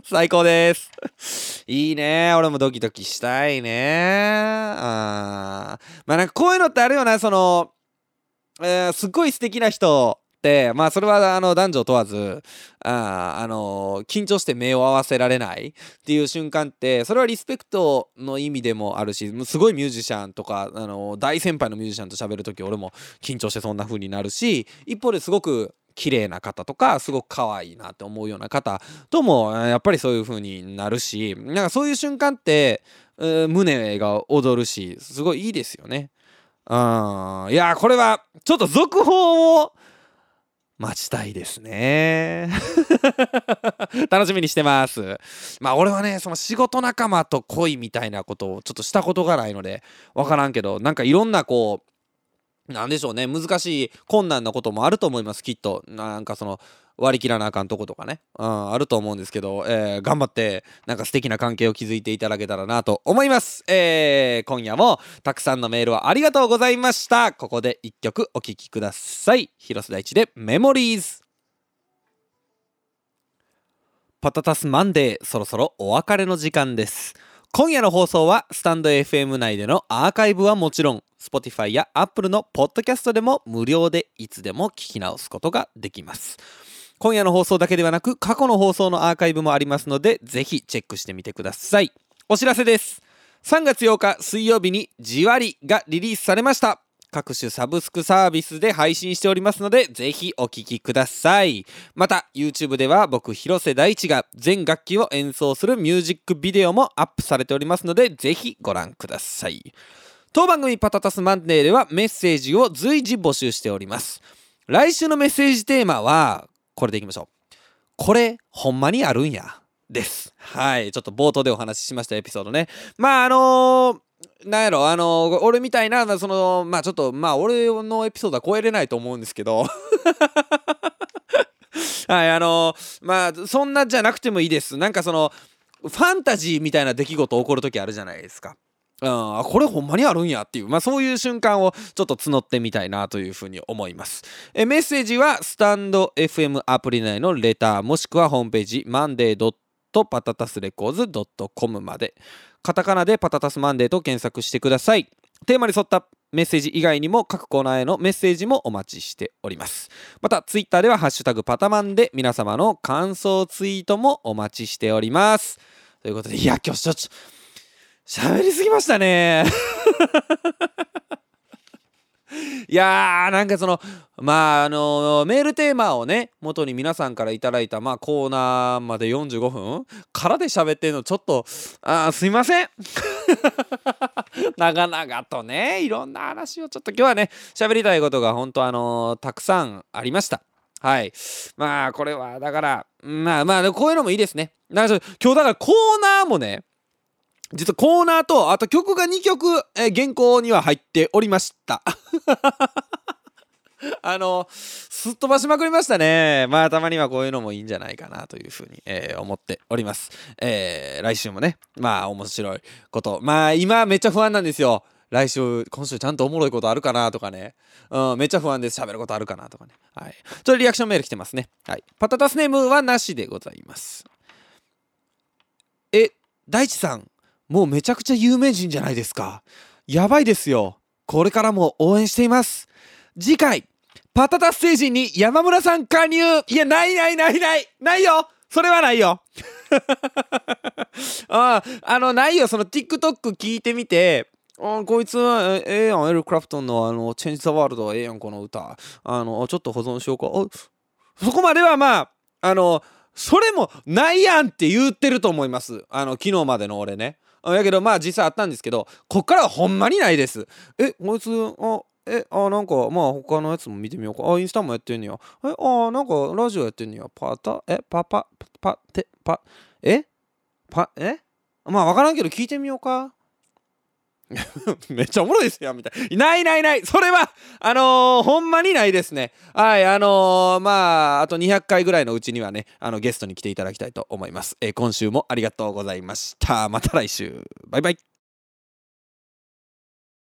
最高です。いいね。俺もドキドキしたいね。あまあなんかこういうのってあるよな。その、えー、すっごい素敵な人。まあそれはあの男女問わずああの緊張して目を合わせられないっていう瞬間ってそれはリスペクトの意味でもあるしすごいミュージシャンとかあの大先輩のミュージシャンと喋る時俺も緊張してそんな風になるし一方ですごく綺麗な方とかすごく可愛いなって思うような方ともやっぱりそういう風になるしなんかそういう瞬間って、胸が躍るしすごいいいですよね。うんいやこれはちょっと続報を待ちたいですね。楽しみにしてます。まあ俺はねその仕事仲間と恋みたいなことをちょっとしたことがないのでわからんけどなんかいろんなこうなんでしょうね難しい困難なこともあると思いますきっと。なんかその割り切らなあかんとことかね、うん、あると思うんですけど、えー、頑張ってなんか素敵な関係を築いていただけたらなと思います、えー、今夜もたくさんのメールをありがとうございました。ここで1曲お聴きください。広瀬大地でメモリーズパタタスマンデーそろそろお別れの時間です。今夜の放送はスタンド FM 内でのアーカイブはもちろん Spotify や Apple のポッドキャストでも無料でいつでも聞き直すことができます。今夜の放送だけではなく過去の放送のアーカイブもありますのでぜひチェックしてみてください。お知らせです。3月8日水曜日にじわりがリリースされました。各種サブスクサービスで配信しておりますのでぜひお聴きください。また YouTube では僕広瀬大地が全楽器を演奏するミュージックビデオもアップされておりますのでぜひご覧ください。当番組パタタスマンデーではメッセージを随時募集しております。来週のメッセージテーマは、これでいきましょう。これ、ほんまにあるんや。です。はい。ちょっと冒頭でお話ししましたエピソードね。まあ、あのーなんやろ、あのー、俺みたいな、その、まあちょっと、まあ俺のエピソードは超えれないと思うんですけど。はい、あのー、まあそんなじゃなくてもいいです。なんかその、ファンタジーみたいな出来事起こる時あるじゃないですか。うん、これほんまにあるんやっていう、まあ、そういう瞬間をちょっと募ってみたいなというふうに思います。えメッセージはスタンド FM アプリ内のレターもしくはホームページマンデーパタタスレコーズ .com まで。カタカナでパタタスマンデーと検索してください。テーマに沿ったメッセージ以外にも各コーナーへのメッセージもお待ちしております。また、ツイッターではハッシュタグパタマンで皆様の感想ツイートもお待ちしております。ということで、いや、今日ちょっと、喋りすぎましたね。いやーなんかそのまああのメールテーマをね元に皆さんから頂いたまあコーナーまで45分からで喋ってるのちょっとあすいません 長々とねいろんな話をちょっと今日はね喋りたいことが本当あのたくさんありましたはい。まあ、これは、だから、まあまあ、こういうのもいいですね。なんか今日だからコーナーもね、実はコーナーと、あと曲が2曲、えー、原稿には入っておりました。あの、すっ飛ばしまくりましたね。まあ、たまにはこういうのもいいんじゃないかなというふうに、えー、思っております。えー、来週もね、まあ、面白いこと。まあ、今めっちゃ不安なんですよ。来週、今週ちゃんとおもろいことあるかなとかね。うん、めっちゃ不安です。喋ることあるかなとかね。はい。ちょっとリアクションメール来てますね。はい。パタタスネームはなしでございます。え、大地さん、もうめちゃくちゃ有名人じゃないですか。やばいですよ。これからも応援しています。次回、パタタステージに山村さん加入いや、ないないないないないよそれはないよ ああの、ないよ。その TikTok 聞いてみて、あこいつはええやん、エル・クラプトンのあの、チェンジ・ザ・ワールドはええやん、この歌。あの、ちょっと保存しようか。そこまではまあ、あの、それもないやんって言ってると思います。あの、昨日までの俺ね。やけどまあ実際あったんですけどこっからはほんまにないです。えこいつあえあなんかまあ他のやつも見てみようか。あインスタもやってんねや。えあなんかラジオやってんねや。パタえパパパてパえ？パえ？まあ分からんけど聞いてみようか。めっちゃおもろいですよみたいな。いないない。それはあのー、ほんまにないですね。はいあのー、まああと200回ぐらいのうちにはねあのゲストに来ていただきたいと思います、えー、今週もありがとうございました。また来週。バイバイ。